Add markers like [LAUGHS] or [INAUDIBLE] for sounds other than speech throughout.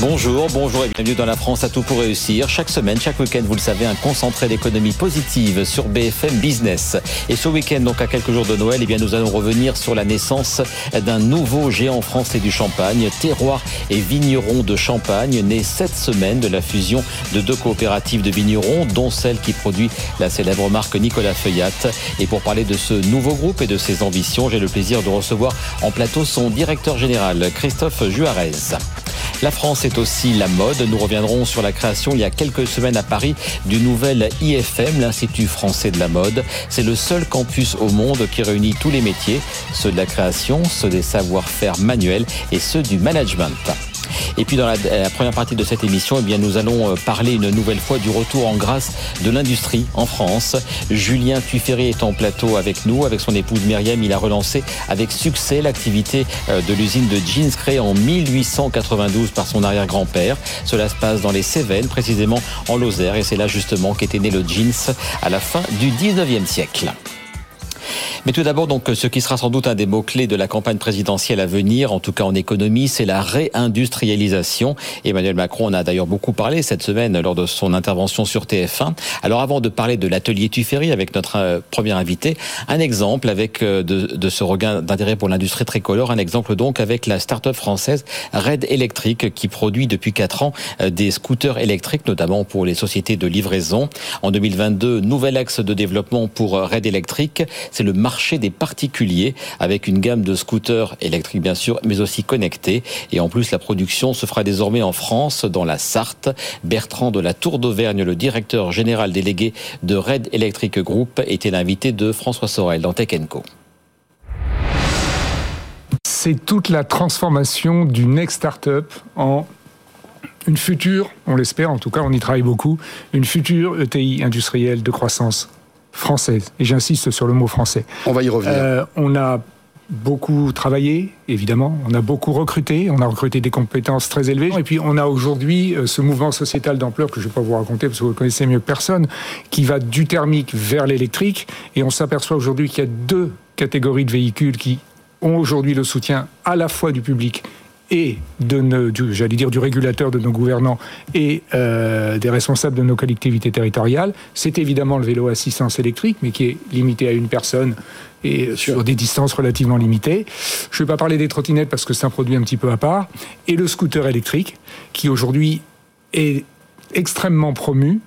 Bonjour, bonjour et bienvenue dans la France à tout pour réussir. Chaque semaine, chaque week-end, vous le savez, un concentré d'économie positive sur BFM Business. Et ce week-end, donc à quelques jours de Noël, eh bien, nous allons revenir sur la naissance d'un nouveau géant français du champagne, terroir et vigneron de Champagne, né cette semaine de la fusion de deux coopératives de vignerons, dont celle qui produit la célèbre marque Nicolas Feuillat. Et pour parler de ce nouveau groupe et de ses ambitions, j'ai le plaisir de recevoir en plateau son directeur général, Christophe Juarez. La France est aussi la mode. Nous reviendrons sur la création il y a quelques semaines à Paris du nouvel IFM, l'Institut français de la mode. C'est le seul campus au monde qui réunit tous les métiers, ceux de la création, ceux des savoir-faire manuels et ceux du management. Et puis dans la, première partie de cette émission, eh nous allons euh, parler une nouvelle fois du retour en grâce de l'industrie en France. Julien Tuiferi est en plateau avec nous, avec son épouse Myriam. Il a relancé avec succès l'activité euh, de l'usine de jeans créée en 1892 par son arrière-grand-père. Cela se passe dans les Cévennes, précisément en Lozère, et c'est là justement qu'était né le jeans à la fin du 19e siècle. Mais tout d'abord, donc, ce qui sera sans doute un des mots-clés de la campagne présidentielle à venir, en tout cas en économie, c'est la réindustrialisation. Emmanuel Macron en a d'ailleurs beaucoup parlé cette semaine lors de son intervention sur TF1. Alors avant de parler de l'atelier Tuffery avec notre euh, premier invité, un exemple avec euh, de, de ce regain d'intérêt pour l'industrie tricolore, un exemple donc avec la start-up française Red Electric qui produit depuis 4 ans euh, des scooters électriques, notamment pour les sociétés de livraison. En 2022, nouvel axe de développement pour Red Electric, c'est le marché marché des particuliers avec une gamme de scooters électriques bien sûr, mais aussi connectés. Et en plus, la production se fera désormais en France, dans la Sarthe. Bertrand de la Tour d'Auvergne, le directeur général délégué de Red Electric Group, était l'invité de François Sorel dans Tech. C'est toute la transformation d'une ex-startup en une future, on l'espère en tout cas, on y travaille beaucoup, une future ETI industrielle de croissance française. Et j'insiste sur le mot français. On va y revenir. Euh, on a beaucoup travaillé, évidemment. On a beaucoup recruté. On a recruté des compétences très élevées. Et puis, on a aujourd'hui euh, ce mouvement sociétal d'ampleur que je ne vais pas vous raconter parce que vous connaissez mieux que personne, qui va du thermique vers l'électrique. Et on s'aperçoit aujourd'hui qu'il y a deux catégories de véhicules qui ont aujourd'hui le soutien à la fois du public et de, j'allais dire, du régulateur de nos gouvernants et euh, des responsables de nos collectivités territoriales, c'est évidemment le vélo assistance électrique, mais qui est limité à une personne et sur des distances relativement limitées. Je ne vais pas parler des trottinettes parce que c'est un produit un petit peu à part. Et le scooter électrique, qui aujourd'hui est extrêmement promu,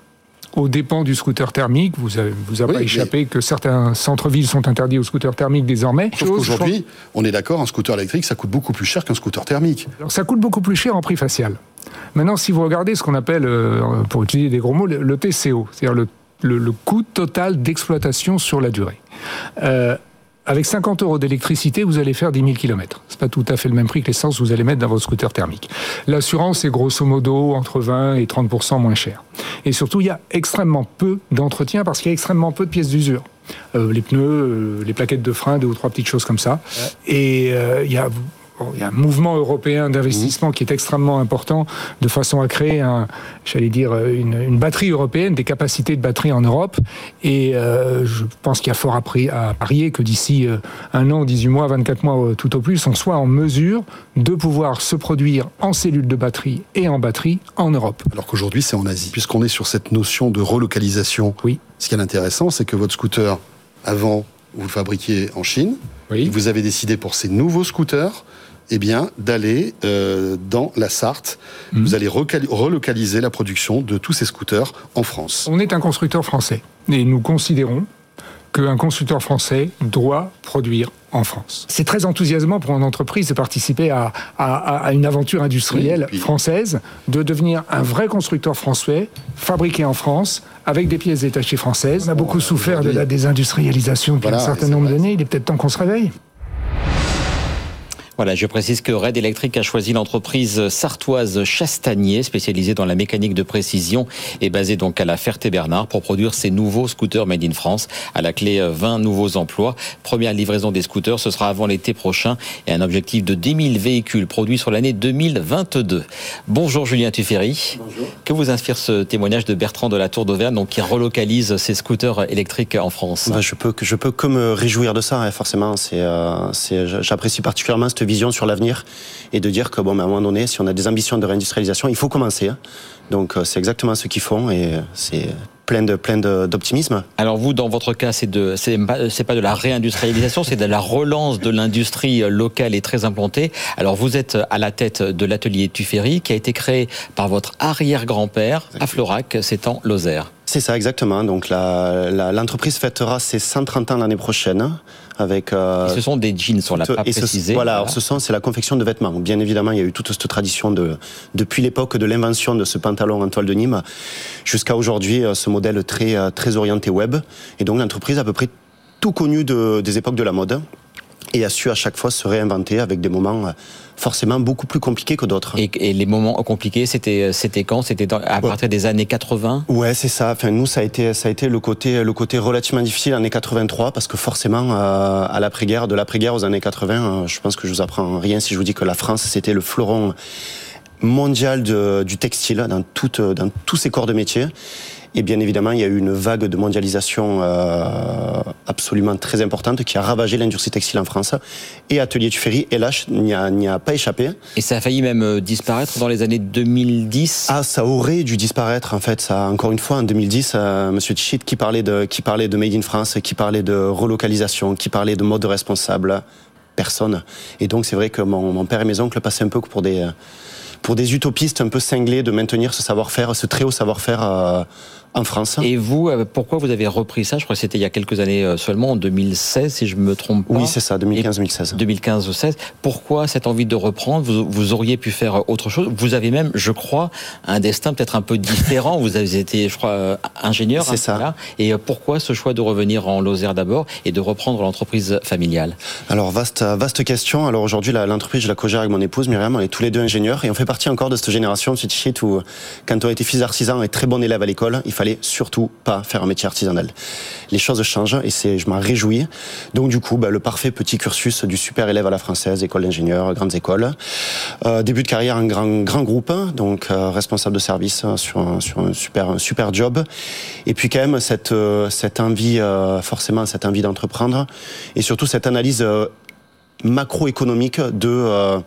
aux dépens du scooter thermique. Vous avez, vous avez pas échappé que certains centres-villes sont interdits aux scooters thermiques désormais. Sauf qu'aujourd'hui, on est d'accord, un scooter électrique, ça coûte beaucoup plus cher qu'un scooter thermique. Alors, ça coûte beaucoup plus cher en prix facial. Maintenant, si vous regardez ce qu'on appelle, euh, pour utiliser des gros mots, le, TCO, c'est-à-dire le, le, coût total d'exploitation sur la durée. Euh, avec 50 euros d'électricité, vous allez faire 10 000 km. C'est pas tout à fait le même prix que l'essence que vous allez mettre dans votre scooter thermique. L'assurance est grosso modo entre 20 et 30% moins cher. Et surtout, il y a extrêmement peu d'entretien parce qu'il y a extrêmement peu de pièces d'usure. Euh, les pneus, euh, les plaquettes de frein, deux ou trois petites choses comme ça. Et euh, il y a il y a un mouvement européen d'investissement qui est extrêmement important de façon à créer, un, j'allais dire, une, batterie européenne, des capacités de batterie en Europe. Et euh, je pense qu'il y a fort à, à parier que d'ici euh, un an, 18 mois, 24 mois euh, tout au plus, on soit en mesure de pouvoir se produire en cellules de batterie et en batterie en Europe. Alors qu'aujourd'hui, c'est en Asie. Puisqu'on est sur cette notion de relocalisation, oui. ce qui est intéressant, c'est que votre scooter, avant, vous le fabriquiez en Chine. Oui. Vous avez décidé pour ces nouveaux scooters eh bien, d'aller euh, dans la Sarthe. Mhm. Vous allez relocaliser la production de tous ces scooters en France. On est un constructeur français et nous considérons qu'un constructeur français doit produire en France. C'est très enthousiasmant pour une entreprise de participer à, une aventure industrielle française, de devenir un vrai constructeur français, fabriqué en France, avec des pièces détachées françaises. On a beaucoup souffert de la désindustrialisation depuis un certain nombre d'années. Il est peut-être temps qu'on se réveille. Voilà, je précise que Red Electric a choisi l'entreprise sartoise Chastanier, spécialisée dans la mécanique de précision et basée donc à la Ferté-Bernard pour produire ces nouveaux scooters made in France. À la clé, 20 nouveaux emplois. Première livraison des scooters, ce sera avant l'été prochain et un objectif de 10 000 véhicules produits sur l'année 2022. Bonjour Julien Tuffery. Bonjour. Que vous inspire ce témoignage de Bertrand de la Tour d'Auvergne, donc qui relocalise ses scooters électriques en France? Bah, Je peux je peux que me réjouir de ça, hein, forcément. C'est, euh, j'apprécie particulièrement cette vision sur l'avenir et de dire que bon, à un moment donné, si on a des ambitions de réindustrialisation, il faut commencer. Hein. Donc euh, c'est exactement ce qu'ils font et euh, c'est plein de plein d'optimisme. Alors vous, dans votre cas, c'est de c'est pas, pas de la réindustrialisation, c'est de la relance de l'industrie locale et très implantée. Alors vous êtes à la tête de l'atelier Tuffery qui a été créé par votre arrière-grand-père à Florac, c'est en Lozère. C'est ça, exactement. Donc l'entreprise la, fêtera ses 130 ans l'année prochaine. Avec, euh, ce sont des jeans, on l'a pas précisé. voilà, ce sont, c'est la confection de vêtements. Bien évidemment, il y a eu toute cette tradition de, depuis l'époque de l'invention de ce pantalon en toile de Nîmes jusqu'à aujourd'hui, euh, ce modèle très, euh, très orienté web. Et donc l'entreprise a à peu près tout connu de, des époques de la mode et a su à chaque fois se réinventer avec des moments forcément beaucoup plus compliqué que d'autres. Et, les moments compliqués, c'était c'était quand? C'était à partir des années 80 Ouais, c'est ça. Enfin, nous, ça a été ça a été le côté le côté relativement difficile années 83 parce que forcément euh, à l'après-guerre, de l'après-guerre aux années 80, euh, je pense que je vous apprends rien si je vous dis que la France c'était le fleuron mondial de, du textile dans toutes dans tous ses corps de métier. Et bien évidemment, il y a eu une vague de mondialisation euh, absolument très importante qui a ravagé l'industrie textile en France. Et Atelier Tuffery, hélas, n'y a, a pas échappé. Et ça a failli même euh, disparaître dans les années 2010 Ah, ça aurait dû disparaître, en fait. Ça, encore une fois, en 2010, euh, Monsieur Tichit qui parlait, de, qui parlait de Made in France, qui parlait de relocalisation, qui parlait de mode responsable, personne. Et donc, c'est vrai que mon, mon, père et mes oncles passaient un peu pour des, pour des utopistes un peu cinglés de maintenir ce savoir-faire, ce très haut savoir-faire euh, en France. Et vous, euh, pourquoi vous avez repris ça? Je crois que c'était il y a quelques années euh, seulement, en 2016, si je me trompe pas. Oui, c'est ça, 2015-2016. 2015-2016. Pourquoi cette envie de reprendre? Vous, vous, auriez pu faire autre chose. Vous avez même, je crois, un destin peut-être un peu différent. vous avez été, je crois, euh, ingénieur. C'est ça. Et pourquoi ce choix de revenir en Lozère d'abord et de reprendre l'entreprise familiale? Alors, vaste, vaste question. Alors aujourd'hui, l'entreprise, je la co-gère avec mon épouse Myriam. On est tous les deux ingénieurs et on fait partie encore de cette génération de shit où, quand on était fils d'artisan et très bon élève à l'école, il fallait surtout pas faire un métier artisanal. Les choses changent et c'est, je m'en réjouis. Donc du coup, bah, le parfait petit cursus du super élève à la française, école d'ingénieur, grandes écoles. Euh, début de carrière, un grand, grand groupe, donc euh, responsable de service sur un, sur un super, super job. Et puis quand même cette, euh, cette envie, forcément cette envie d'entreprendre et surtout cette analyse macroéconomique de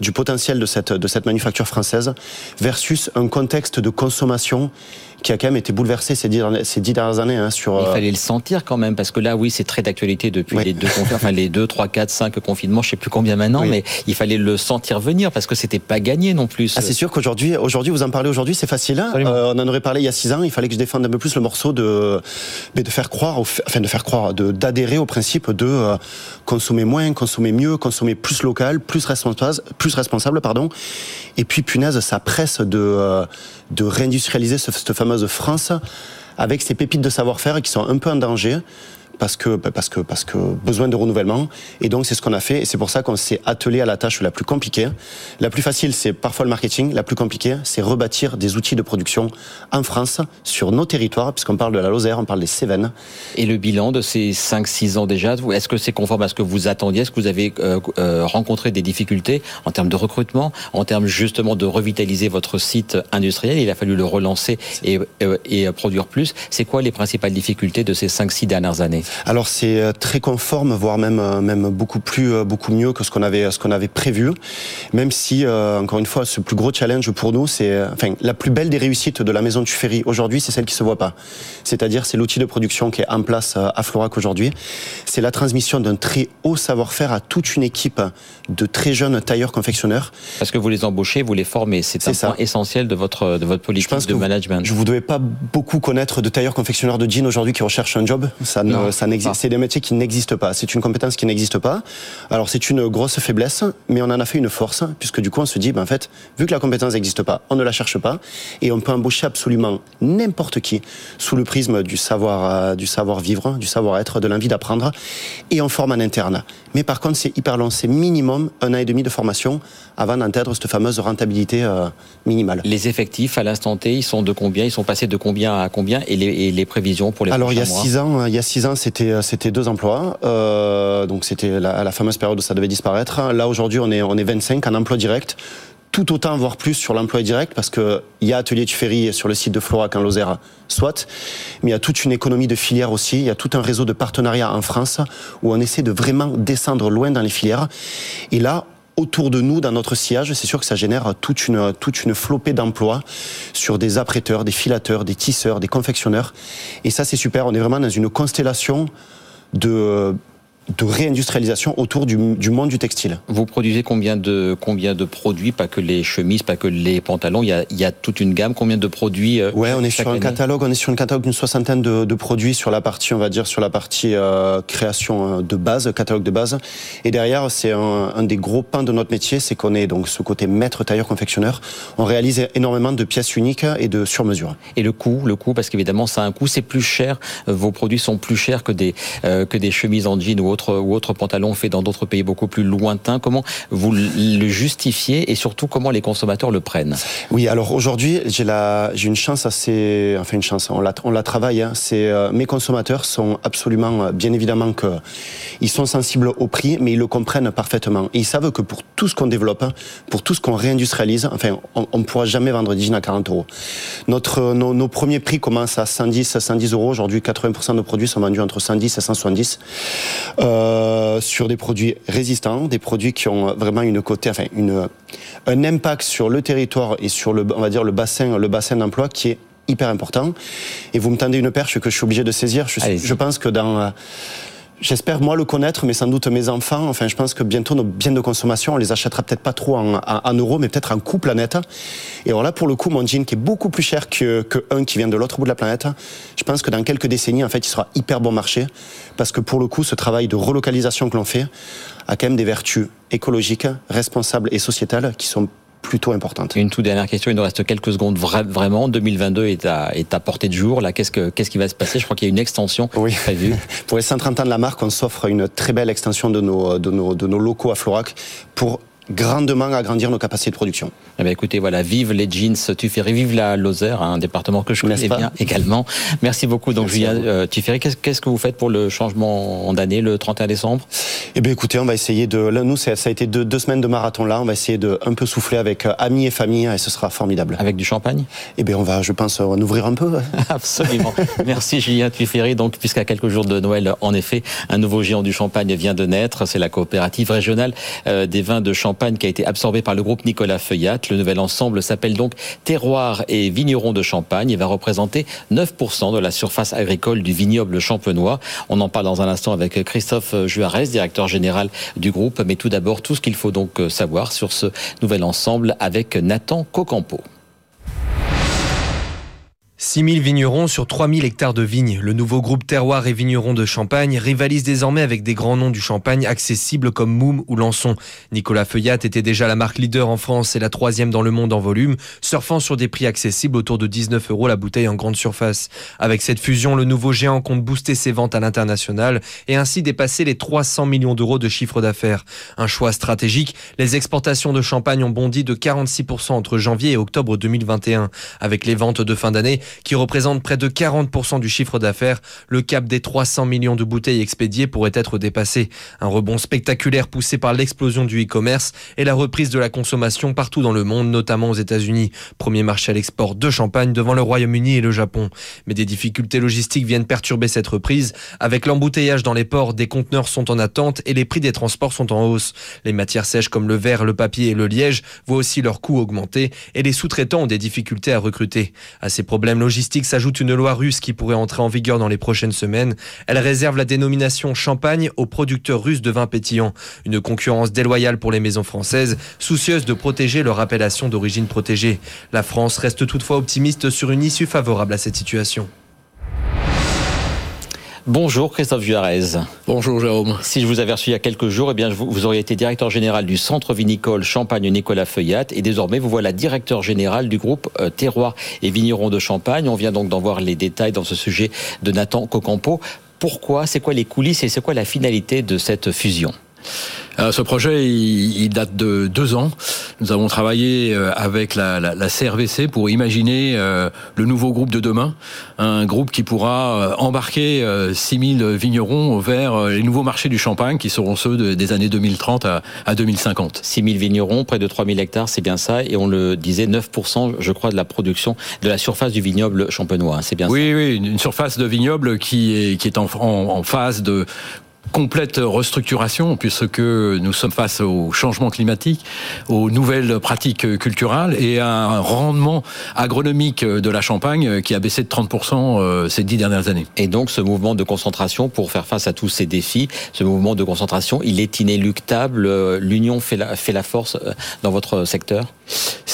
du potentiel de cette de cette manufacture française versus un contexte de consommation qui a quand même été bouleversé ces dix, ces dix dernières années. Hein, sur, Il euh, fallait le sentir quand même, parce que là, oui, c'est très d'actualité depuis les deux enfin les deux, trois, quatre, cinq confinements, je sais plus combien maintenant, mais il fallait le sentir venir parce que c'était pas gagné non plus. Ah, c'est sûr qu'aujourd'hui, aujourd'hui, vous en parlez aujourd'hui, c'est facile. Hein. Euh, on en aurait parlé il y a six ans. Il fallait que je défende un peu plus le morceau de, mais de faire croire, enfin de faire croire, de d'adhérer au principe de euh, consommer moins, consommer mieux, consommer plus local, plus responsable, plus responsable, pardon. Et puis punaise, ça presse de de réindustrialiser cette fameuse France avec ces pépites de savoir-faire qui sont un peu en danger parce que parce que parce que besoin de renouvellement et donc c'est ce qu'on a fait et c'est pour ça qu'on s'est attelé à la tâche la plus compliquée. La plus facile c'est parfois le marketing, la plus compliquée c'est rebâtir des outils de production en France sur nos territoires puisqu'on parle de la Lozère, on parle des Cévennes. Et le bilan de ces 5 6 ans déjà, est-ce que c'est conforme à ce que vous attendiez? Est-ce que vous avez euh, euh, rencontré des difficultés en termes de recrutement, en termes justement de revitaliser votre site industriel, il a fallu le relancer et, euh, produire plus. C'est quoi les principales difficultés de ces 5 6 dernières années? Alors c'est euh, très conforme, voire même euh, même beaucoup plus euh, beaucoup mieux que ce qu'on avait ce qu'on avait prévu. Même si encore une fois, ce plus gros challenge pour nous, c'est enfin la plus belle des réussites de la maison du Ferry aujourd'hui, c'est celle qui se voit pas. C'est-à-dire c'est l'outil de production qui est en place à Florac aujourd'hui. C'est la transmission d'un très haut savoir-faire à toute une équipe de très jeunes tailleurs confectionneurs. Parce que vous les embauchez, vous les formez, c'est un ça. point essentiel de votre de votre politique de management. je vous devez pas beaucoup connaître de tailleurs confectionneurs de jeans aujourd'hui qui recherchent un job. Ça ne ça n'existe. C'est des métiers qui n'existent pas. C'est une compétence qui n'existe pas. Alors c'est une grosse faiblesse, mais on en a fait une force, puisque du coup on se dit, ben, en fait, vu que la compétence n'existe pas, on ne la cherche pas, et on peut embaucher absolument n'importe qui sous le prisme du savoir, euh, du savoir vivre, du savoir-être, de l'envie d'apprendre, et on forme en interne. Mais par contre, c'est hyper long. C'est minimum un an et demi de formation avant d'atteindre cette fameuse rentabilité euh, minimale. Les effectifs à l'instant T, ils sont de combien? Ils sont passés de combien à combien? Et les, prévisions pour les Alors il y a six ans, il y a six ans, c'était euh, c'était deux emplois. Euh, donc c'était la, la, fameuse période où ça devait disparaître. Là aujourd'hui, on est on est 25 en emploi direct tout autant, voire plus, sur l'emploi direct, parce qu'il y a Atelier Ferry sur le site de Florac en Lozère, soit, mais il y a toute une économie de filières aussi, il y a tout un réseau de partenariats en France où on essaie de vraiment descendre loin dans les filières. Et là, autour de nous, dans notre sillage, c'est sûr que ça génère toute une, toute une flopée d'emplois sur des apprêteurs, des filateurs, des tisseurs, des confectionneurs. Et ça, c'est super. On est vraiment dans une constellation de de réindustrialisation autour du, monde du textile. Vous produisez combien de, combien de produits, pas que les chemises, pas que les pantalons, il y a, il y a toute une gamme, combien de produits euh, Ouais, on est sur un catalogue, on est sur un catalogue d'une soixantaine de, de, produits sur la partie, on va dire, sur la partie euh, création euh, de base, catalogue de base. Et derrière, c'est un, un, des gros pains de notre métier, c'est qu'on est donc ce côté maître tailleur confectionneur. On réalise énormément de pièces uniques et de sur mesure. Et le coût, le coût, parce qu'évidemment, ça a un coût, c'est plus cher. Vos produits sont plus chers que des que des chemises en jean ou autres ou autres pantalons faits dans d'autres pays beaucoup plus lointains. Comment vous le justifiez et surtout comment les consommateurs le prennent? Oui, alors aujourd'hui, j'ai la, j'ai une chance assez, enfin une chance, on la, on la travaille. Hein. C'est euh, mes consommateurs sont absolument, euh, bien évidemment que ils sont sensibles au prix, mais ils le comprennent parfaitement. Ils savent que pour tout ce qu'on développe, pour tout ce qu'on réindustrialise, enfin, on ne pourra jamais vendre 10 jeans à 40 euros. Notre, nos, nos, premiers prix commencent à 110, 110 euros. Aujourd'hui, 80% de nos produits sont vendus entre 110 et 170. Euh, euh, sur des produits résistants, des produits qui ont vraiment une côté, enfin une, un impact sur le territoire et sur le, on va dire le bassin, le bassin d'emploi qui est hyper important. Et vous me tendez une perche que je suis obligé de saisir. Je, je pense que dans euh, J'espère moi le connaître, mais sans doute mes enfants. Enfin, je pense que bientôt nos biens de consommation, on les achètera peut-être pas trop en, euros, mais peut-être en coût planète. Et alors là, pour le coup, mon jean qui est beaucoup plus cher que, que un qui vient de l'autre bout de la planète, je pense que dans quelques décennies, en fait, il sera hyper bon marché, parce que pour le coup, ce travail de relocalisation que l'on fait a quand même des vertus écologiques, responsables et sociétales qui sont plutôt importante. Une toute dernière question, il nous reste quelques secondes vraiment. 2022 est à, est à portée de jour. Là, qu'est-ce, que, qu'est-ce qui va se passer? Je crois qu'il y a une extension oui. prévue. [LAUGHS] pour les 130 ans de la marque, on s'offre une très belle extension de nos, de nos, de nos locaux à Florac pour grandement agrandir nos capacités de production. Eh bien, écoutez, voilà, vive les jeans Tuffery, vive la Lozère, un département que je connais bien également. Merci beaucoup. Donc, Julien euh, Tuffery, qu'est-ce que vous faites pour le changement d'année le 31 décembre? Eh bien, écoutez, on va essayer de. Là, nous, ça a été deux, deux, semaines de marathon là. On va essayer de un peu souffler avec euh, amis et famille et ce sera formidable. Avec du champagne? Eh bien, on va, je pense, en ouvrir un peu. [LAUGHS] Absolument. Merci, Julien Tuffery. Donc, puisqu'à quelques jours de Noël, en effet, un nouveau géant du champagne vient de naître. C'est la coopérative régionale euh, des vins de champagne qui a été absorbée par le groupe Nicolas Feuillat. Le nouvel ensemble s'appelle donc Terroir et Vignerons de Champagne et va représenter 9% de la surface agricole du vignoble champenois. On en parle dans un instant avec Christophe Juarez, directeur général du groupe. Mais tout d'abord, tout ce qu'il faut donc savoir sur ce nouvel ensemble avec Nathan Cocampo. 6000 vignerons sur 3000 hectares de vignes. Le nouveau groupe Terroir et Vignerons de Champagne rivalise désormais avec des grands noms du champagne accessibles comme Moum ou Lançon. Nicolas Feuillat était déjà la marque leader en France et la troisième dans le monde en volume, surfant sur des prix accessibles autour de 19 euros la bouteille en grande surface. Avec cette fusion, le nouveau géant compte booster ses ventes à l'international et ainsi dépasser les 300 millions d'euros de chiffre d'affaires. Un choix stratégique, les exportations de champagne ont bondi de 46% entre janvier et octobre 2021. Avec les ventes de fin d'année, qui représente près de 40% du chiffre d'affaires, le cap des 300 millions de bouteilles expédiées pourrait être dépassé. Un rebond spectaculaire poussé par l'explosion du e-commerce et la reprise de la consommation partout dans le monde, notamment aux États-Unis, premier marché à l'export de champagne devant le Royaume-Uni et le Japon. Mais des difficultés logistiques viennent perturber cette reprise. Avec l'embouteillage dans les ports, des conteneurs sont en attente et les prix des transports sont en hausse. Les matières sèches comme le verre, le papier et le liège voient aussi leurs coûts augmenter et les sous-traitants ont des difficultés à recruter. À ces problèmes logistique s'ajoute une loi russe qui pourrait entrer en vigueur dans les prochaines semaines. Elle réserve la dénomination champagne aux producteurs russes de vins pétillants. Une concurrence déloyale pour les maisons françaises, soucieuses de protéger leur appellation d'origine protégée. La France reste toutefois optimiste sur une issue favorable à cette situation. Bonjour Christophe Juarez. Bonjour Jérôme. Si je vous avais reçu il y a quelques jours, eh bien vous, auriez été directeur général du centre vinicole Champagne Nicolas Feuillat et désormais vous voilà directeur général du groupe euh, Terroir et Vignerons de Champagne. On vient donc d'en voir les détails dans ce sujet de Nathan Cocampo. Pourquoi? C'est quoi les coulisses et c'est quoi la finalité de cette fusion? Euh, ce projet, il, date de deux ans. Nous avons travaillé euh, avec la, la, la CRVC pour imaginer euh, le nouveau groupe de demain, un groupe qui pourra embarquer 6000 vignerons vers les nouveaux marchés du champagne qui seront ceux des années 2030 à, à 2050. 6000 vignerons, près de 3000 hectares, c'est bien ça, et on le disait, 9% je crois de la production, de la surface du vignoble champenois, c'est bien oui, ça. Oui, une surface de vignoble qui est, qui est en, en, en phase de complète restructuration puisque nous sommes face au changement climatique, aux nouvelles pratiques culturelles et à un rendement agronomique de la Champagne qui a baissé de 30% euh, ces dix dernières années. Et donc ce mouvement de concentration pour faire face à tous ces défis, ce mouvement de concentration, il est inéluctable. L'union fait la, fait la force euh, dans votre secteur?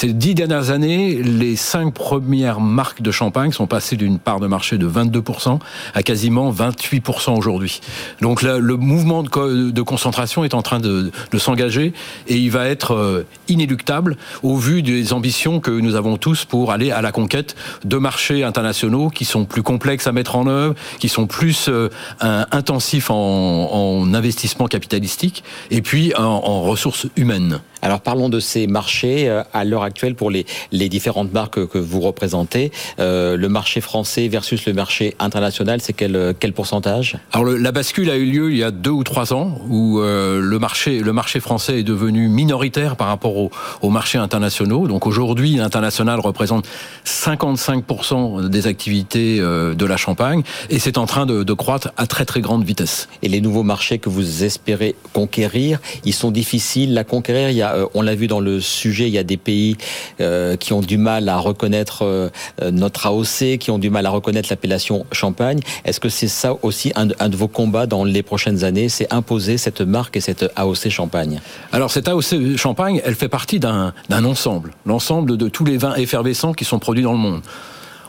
Ces dix dernières années, les cinq premières marques de Champagne sont passées d'une part de marché de 22% à quasiment 28% aujourd'hui. Donc le mouvement de, concentration est en train de, s'engager et il va être euh, inéluctable au vu des ambitions que nous avons tous pour aller à la conquête de marchés internationaux qui sont plus complexes à mettre en œuvre, qui sont plus euh, intensifs en, investissement capitalistique et puis en ressources humaines. Alors parlons de ces marchés euh, à l'heure actuelle pour les, les différentes marques que vous représentez. Euh, le marché français versus le marché international, c'est quel, quel pourcentage? Alors la bascule a eu lieu il y a deux ou trois ans où euh, le marché le marché français est devenu minoritaire par rapport aux, aux marchés internationaux. Donc aujourd'hui, l'international représente 55% des activités de la Champagne et c'est en train de, de croître à très très grande vitesse. Et les nouveaux marchés que vous espérez conquérir, ils sont difficiles à conquérir? Il y a euh, on l'a vu dans le sujet, il y a des pays euh, qui ont du mal à reconnaître euh, notre AOC, qui ont du mal à reconnaître l'appellation Champagne. Est-ce que c'est ça aussi un de, vos combats dans les prochaines années, c'est imposer cette marque et cette AOC Champagne? Alors cette AOC Champagne, elle fait partie d'un ensemble, l'ensemble de tous les vins effervescents qui sont produits dans le monde.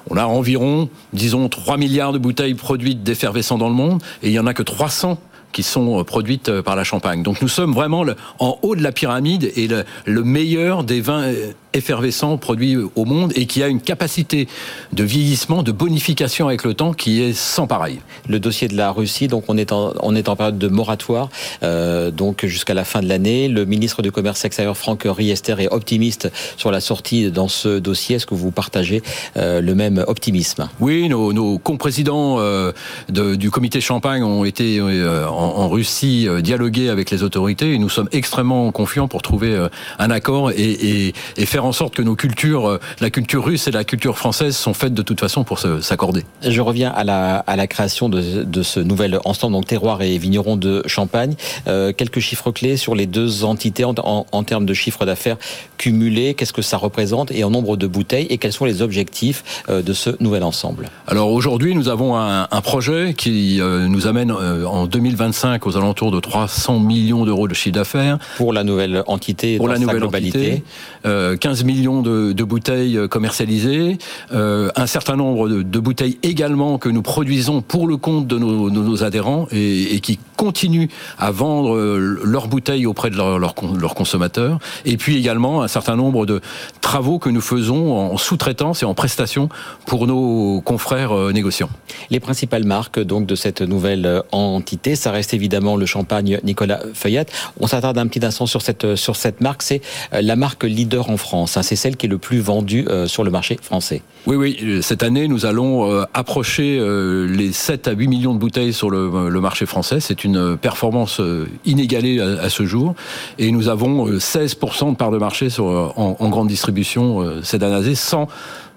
On a environ, disons, 3 milliards de bouteilles produites d'effervescents dans le monde, et il n'y en a que 300 qui sont euh, produites euh, par la Champagne. Donc nous sommes vraiment en haut de la pyramide et le meilleur des vins euh, effervescent produit au monde et qui a une capacité de vieillissement, de bonification avec le temps qui est sans pareil. Le dossier de la Russie, donc on est en, on est en période de moratoire, euh, donc jusqu'à la fin de l'année. Le ministre du Commerce extérieur Franck Riester est optimiste sur la sortie dans ce dossier. Est-ce que vous partagez euh, le même optimisme? Oui, nos, nos comprésidents euh, du comité Champagne ont été en, en, Russie dialoguer avec les autorités et nous sommes extrêmement confiants pour trouver un accord et, et, et faire en sorte que nos cultures, euh, la culture russe et la culture française sont faites de toute façon pour s'accorder. Je reviens à la, à la création de, de, ce nouvel ensemble, donc terroir et vigneron de Champagne. Euh, quelques chiffres clés sur les deux entités en, en, en termes de chiffre d'affaires cumulé, qu'est-ce que ça représente et en nombre de bouteilles et quels sont les objectifs euh, de ce nouvel ensemble? Alors aujourd'hui, nous avons un, un projet qui euh, nous amène en 2025 aux alentours de 300 millions d'euros de chiffre d'affaires. Pour la nouvelle entité, pour la nouvelle globalité. Entité, 15 millions de, bouteilles commercialisées, euh, un certain nombre de, bouteilles également que nous produisons pour le compte de nos, adhérents et, qui continuent à vendre leurs bouteilles auprès de leurs leur, leur consommateurs. Et puis également un certain nombre de travaux que nous faisons en sous-traitance et en prestation pour nos confrères euh, négociants. Les principales marques donc de cette nouvelle euh, entité, ça reste évidemment le champagne Nicolas Feuillat. On s'attarde un petit instant sur cette sur cette marque, c'est la marque leader en France. C'est celle qui est le plus vendue euh, sur le marché français. Oui, oui. Cette année, nous allons euh, approcher euh, les 7 à 8 millions de bouteilles sur le, marché français. C'est une performance inégalée à, ce jour. Et nous avons 16% de part de marché en, grande distribution cette année, sans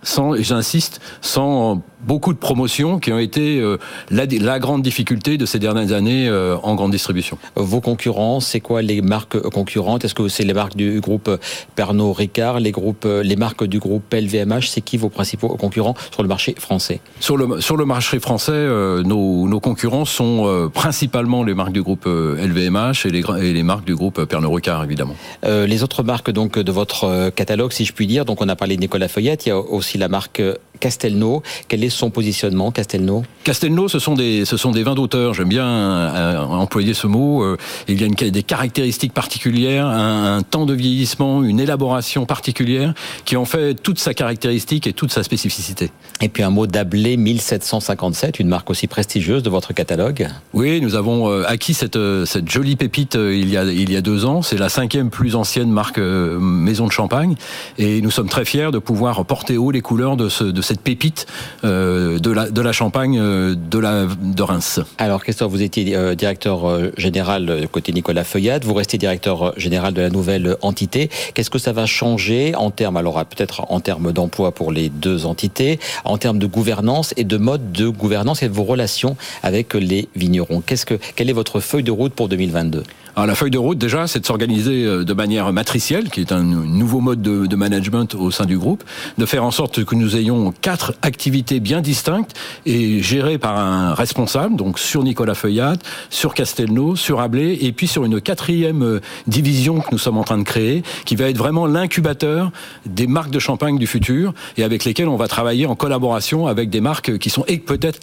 sans, et j'insiste, sans beaucoup de promotions qui ont été euh, la, la, grande difficulté de ces dernières années euh, en grande distribution. Vos concurrents, c'est quoi les marques concurrentes? Est-ce que c'est les marques du groupe Pernod Ricard, les groupes, les marques du groupe LVMH C'est qui vos principaux concurrents sur le marché français? Sur le sur le marché français, euh, nos, nos concurrents sont euh, principalement les marques du groupe LVMH et les, et les marques du groupe Pernod Ricard évidemment. les autres marques donc de votre catalogue, si je puis dire, donc on a parlé de Nicolas Feuillette, il y a aussi la marque Castelnau. Quel est son positionnement, Castelnau? Castelnau, ce sont des, ce sont des vins d'auteur. J'aime bien euh, employer ce mot. Euh, il y a une, des caractéristiques particulières, un, temps de vieillissement, une élaboration particulière qui en fait toute sa caractéristique et toute sa spécificité. Et puis un mot d'Ablé 1757, une marque aussi prestigieuse de votre catalogue. Oui, nous avons euh, acquis cette, cette jolie pépite il y a, il y a deux ans. C'est la cinquième plus ancienne marque maison de champagne et nous sommes très fiers de pouvoir porter haut les couleurs de, ce, de cette pépite euh, de, la, de la Champagne euh, de, la, de Reims. Alors Christophe, vous étiez euh, directeur général côté Nicolas Feuillade, vous restez directeur général de la nouvelle entité. Qu'est-ce que ça va changer en termes, alors peut-être en termes d'emploi pour les deux entités, en termes de gouvernance et de mode de gouvernance et de vos relations avec les vignerons? Qu'est-ce que, Quelle est votre feuille de route pour 2022 alors, la feuille de route, déjà, c'est de s'organiser de manière matricielle, qui est un nouveau mode de, management au sein du groupe, de faire en sorte que nous ayons quatre activités bien distinctes et gérées par un responsable, donc sur Nicolas Feuillade, sur Castelnau, sur Ablé, et puis sur une quatrième euh, division que nous sommes en train de créer, qui va être vraiment l'incubateur des marques de champagne du futur et avec lesquelles on va travailler en collaboration avec des marques qui sont peut-être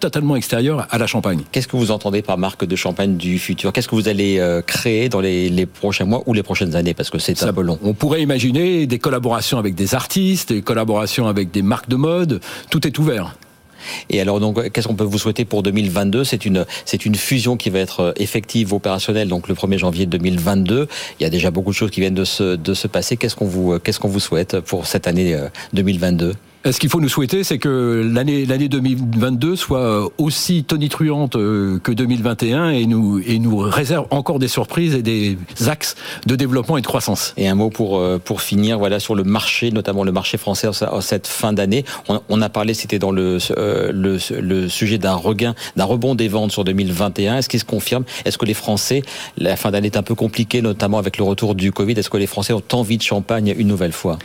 totalement extérieures à la champagne. Qu'est-ce que vous entendez par marque de champagne du futur? Qu'est-ce que vous allez euh, créer dans les, les, prochains mois ou les prochaines années Parce que c'est un peu long. On pourrait imaginer des collaborations avec des artistes, des collaborations avec des marques de mode, tout est ouvert. Et alors, donc, qu'est-ce qu'on peut vous souhaiter pour 2022 C'est une, c'est une fusion qui va être euh, effective, opérationnelle, donc le 1er janvier 2022. Il y a déjà beaucoup de choses qui viennent de se, de se passer. Qu'est-ce qu'on vous, qu'est-ce qu'on vous souhaite pour cette année 2022 euh, ce qu'il faut nous souhaiter, c'est que l'année l'année 2022 soit euh, aussi tonitruante euh, que 2021 et nous et nous réserve encore des surprises et des axes de développement et de croissance. Et un mot pour euh, pour finir, voilà sur le marché, notamment le marché français en cette fin d'année. On, a parlé, c'était dans le, le, le sujet d'un regain, d'un rebond des ventes sur 2021. Est-ce qu'il se confirme? Est-ce que les Français, la fin d'année est un peu compliquée, notamment avec le retour du Covid. Est-ce que les Français ont envie de champagne une nouvelle fois?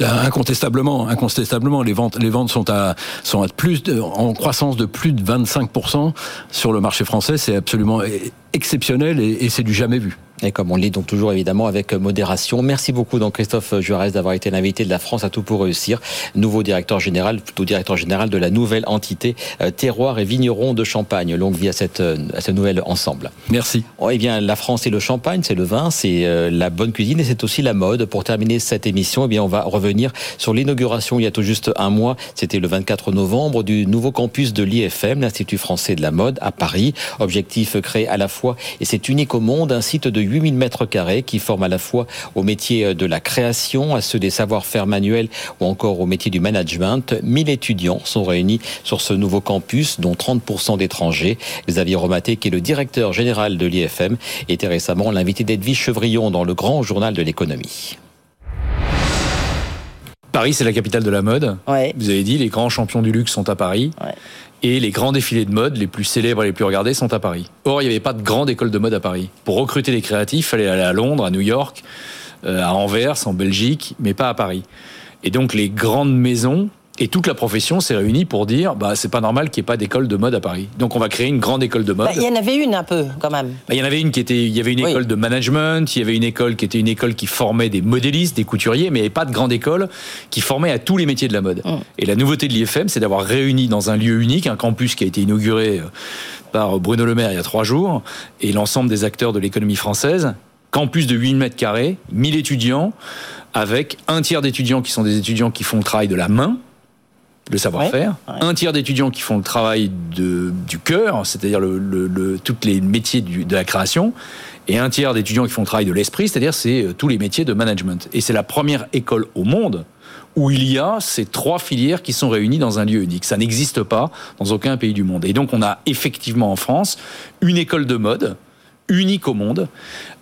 Incontestablement, incontestablement les ventes, sont en croissance de plus de 25% sur le marché français. C'est absolument exceptionnel et c'est du jamais vu. Et comme on lit donc toujours évidemment avec modération. Merci beaucoup donc Christophe Juarez d'avoir été l'invité de la France à tout pour réussir, nouveau directeur général, plutôt directeur général de la nouvelle entité euh, terroir et vigneron de Champagne. Longue vie à cette euh, à ce nouvel ensemble. Merci. Oh, eh bien la France et le champagne, c'est le vin, c'est euh, la bonne cuisine et c'est aussi la mode. Pour terminer cette émission, eh bien on va revenir sur l'inauguration il y a tout juste un mois, c'était le 24 novembre du nouveau campus de l'IFM, l'Institut français de la mode à Paris. Objectif créé à la fois et c'est unique au monde un site de 8000 mètres carrés qui forment à la fois au métier de la création, à ceux des savoir-faire manuels ou encore au métier du management. 1000 étudiants sont réunis sur ce nouveau campus, dont 30% d'étrangers. Xavier Romaté, qui est le directeur général de l'IFM, était récemment l'invité d'Edwige Chevrillon dans le grand journal de l'économie. Paris, c'est la capitale de la mode. Vous avez dit, les grands champions du luxe sont à Paris. Et les grands défilés de mode, les plus célèbres et les plus regardés, sont à Paris. Or, il n'y avait pas de grande école de mode à Paris. Pour recruter les créatifs, il fallait aller à Londres, à New York, euh, à Anvers, en Belgique, mais pas à Paris. Et donc, les grandes maisons et toute la profession s'est réunie pour dire, bah, c'est pas normal qu'il n'y ait pas d'école de mode à Paris. Donc on va créer une grande école de mode. Bah, il y en avait une un peu, quand même. Bah, il y en avait une qui était, il y avait une école de management, il y avait une école qui était une école qui formait des modélistes, des couturiers, mais il n'y avait pas de grande école qui formait à tous les métiers de la mode. Mm. Et la nouveauté de l'IFM, c'est d'avoir réuni dans un lieu unique, un campus qui a été inauguré euh, par Bruno Le Maire il y a trois jours, et l'ensemble des acteurs de l'économie française, campus de 8 mètres carrés, 1000 étudiants, avec un tiers d'étudiants qui sont des étudiants qui font le travail de la main, le savoir-faire, un tiers d'étudiants qui font le travail de, du cœur, c'est-à-dire le, le, tous les métiers de la création, et un tiers d'étudiants qui font le travail de l'esprit, c'est-à-dire c'est euh, tous les métiers de management. Et c'est la première école au monde où il y a ces trois filières qui sont réunies dans un lieu unique. Ça n'existe pas dans aucun pays du monde. Et donc on a effectivement en France une école de mode unique au monde,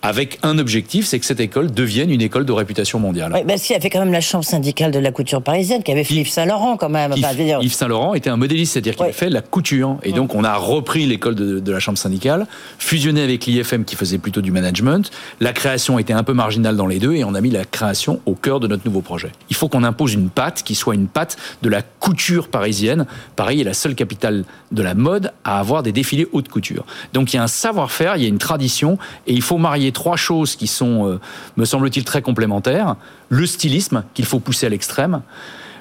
avec un objectif, c'est que cette école devienne une école de réputation mondiale. Oui, bah, si, elle fait quand même la chambre syndicale de la couture parisienne, qui avait fait Yves Saint Laurent quand même. Yves, Saint Laurent était un modéliste, c'est-à-dire qu'il a fait la couture. Et donc on a repris l'école de, la chambre syndicale, fusionné avec l'IFM qui faisait plutôt du management. La création était un peu marginale dans les deux et on a mis la création au cœur de notre nouveau projet. Il faut qu'on impose une patte qui soit une patte de la couture parisienne. Paris est la seule capitale de la mode à avoir des défilés haute couture. Donc il y a un savoir-faire, il y a une tradition et il faut marier trois choses qui sont, euh, me semble-t-il, très complémentaires. Le stylisme, qu'il faut pousser à l'extrême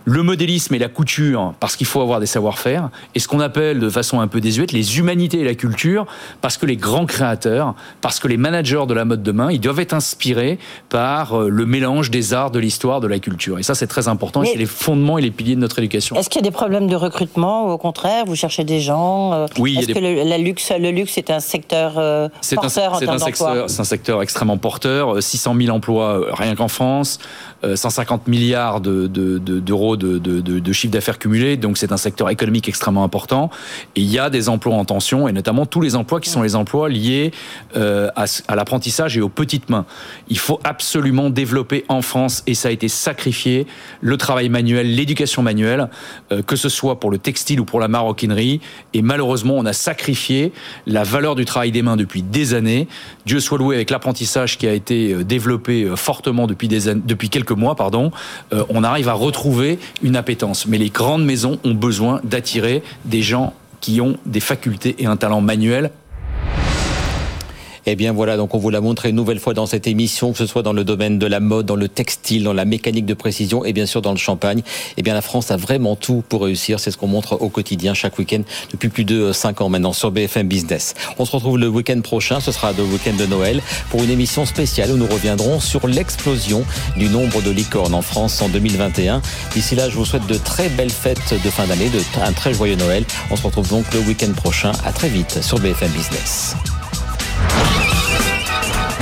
le modélisme et la couture parce qu'il faut avoir des savoir-faire, et ce qu'on appelle de façon un peu désuète les humanités et la culture parce que les grands créateurs, parce que les managers de la mode demain, ils doivent être inspirés par euh, le mélange des arts, de l'histoire, de la culture. Et ça, c'est très important. c'est les fondements et les piliers de notre éducation. Est-ce qu'il y a des problèmes de recrutement ou au contraire, vous cherchez des gens euh, Oui. Est-ce que le, la luxe, le luxe est un secteur euh, porteur un, en termes d'emploi? C'est un secteur extrêmement porteur. 600 000 emplois rien qu'en France. 150 milliards d'euros de, de, de, de, chiffre d'affaires cumulé, donc c'est un secteur économique extrêmement important. Et il y a des emplois en tension, et notamment tous les emplois qui sont les emplois liés euh, à, à l'apprentissage et aux petites mains. Il faut absolument développer en France, et ça a été sacrifié, le travail manuel, l'éducation manuelle, euh, que ce soit pour le textile ou pour la maroquinerie. Et malheureusement, on a sacrifié la valeur du travail des mains depuis des années. Dieu soit loué avec l'apprentissage qui a été euh, développé fortement depuis, des, depuis quelques mois, pardon, euh, on arrive à retrouver une appétence. Mais les grandes maisons ont besoin d'attirer des gens qui ont des facultés et un talent manuel eh bien voilà, donc on vous l'a montré une nouvelle fois dans cette émission, que ce soit dans le domaine de la mode, dans le textile, dans la mécanique de précision et bien sûr dans le champagne. Eh bien la France a vraiment tout pour réussir. C'est ce qu'on montre au quotidien chaque week-end depuis plus de 5 ans maintenant sur BFM Business. On se retrouve le week-end prochain, ce sera le week-end de Noël, pour une émission spéciale où nous reviendrons sur l'explosion du nombre de licornes en France en 2021. D'ici là, je vous souhaite de très belles fêtes de fin d'année, de un très joyeux Noël. On se retrouve donc le week-end prochain. À très vite sur BFM Business.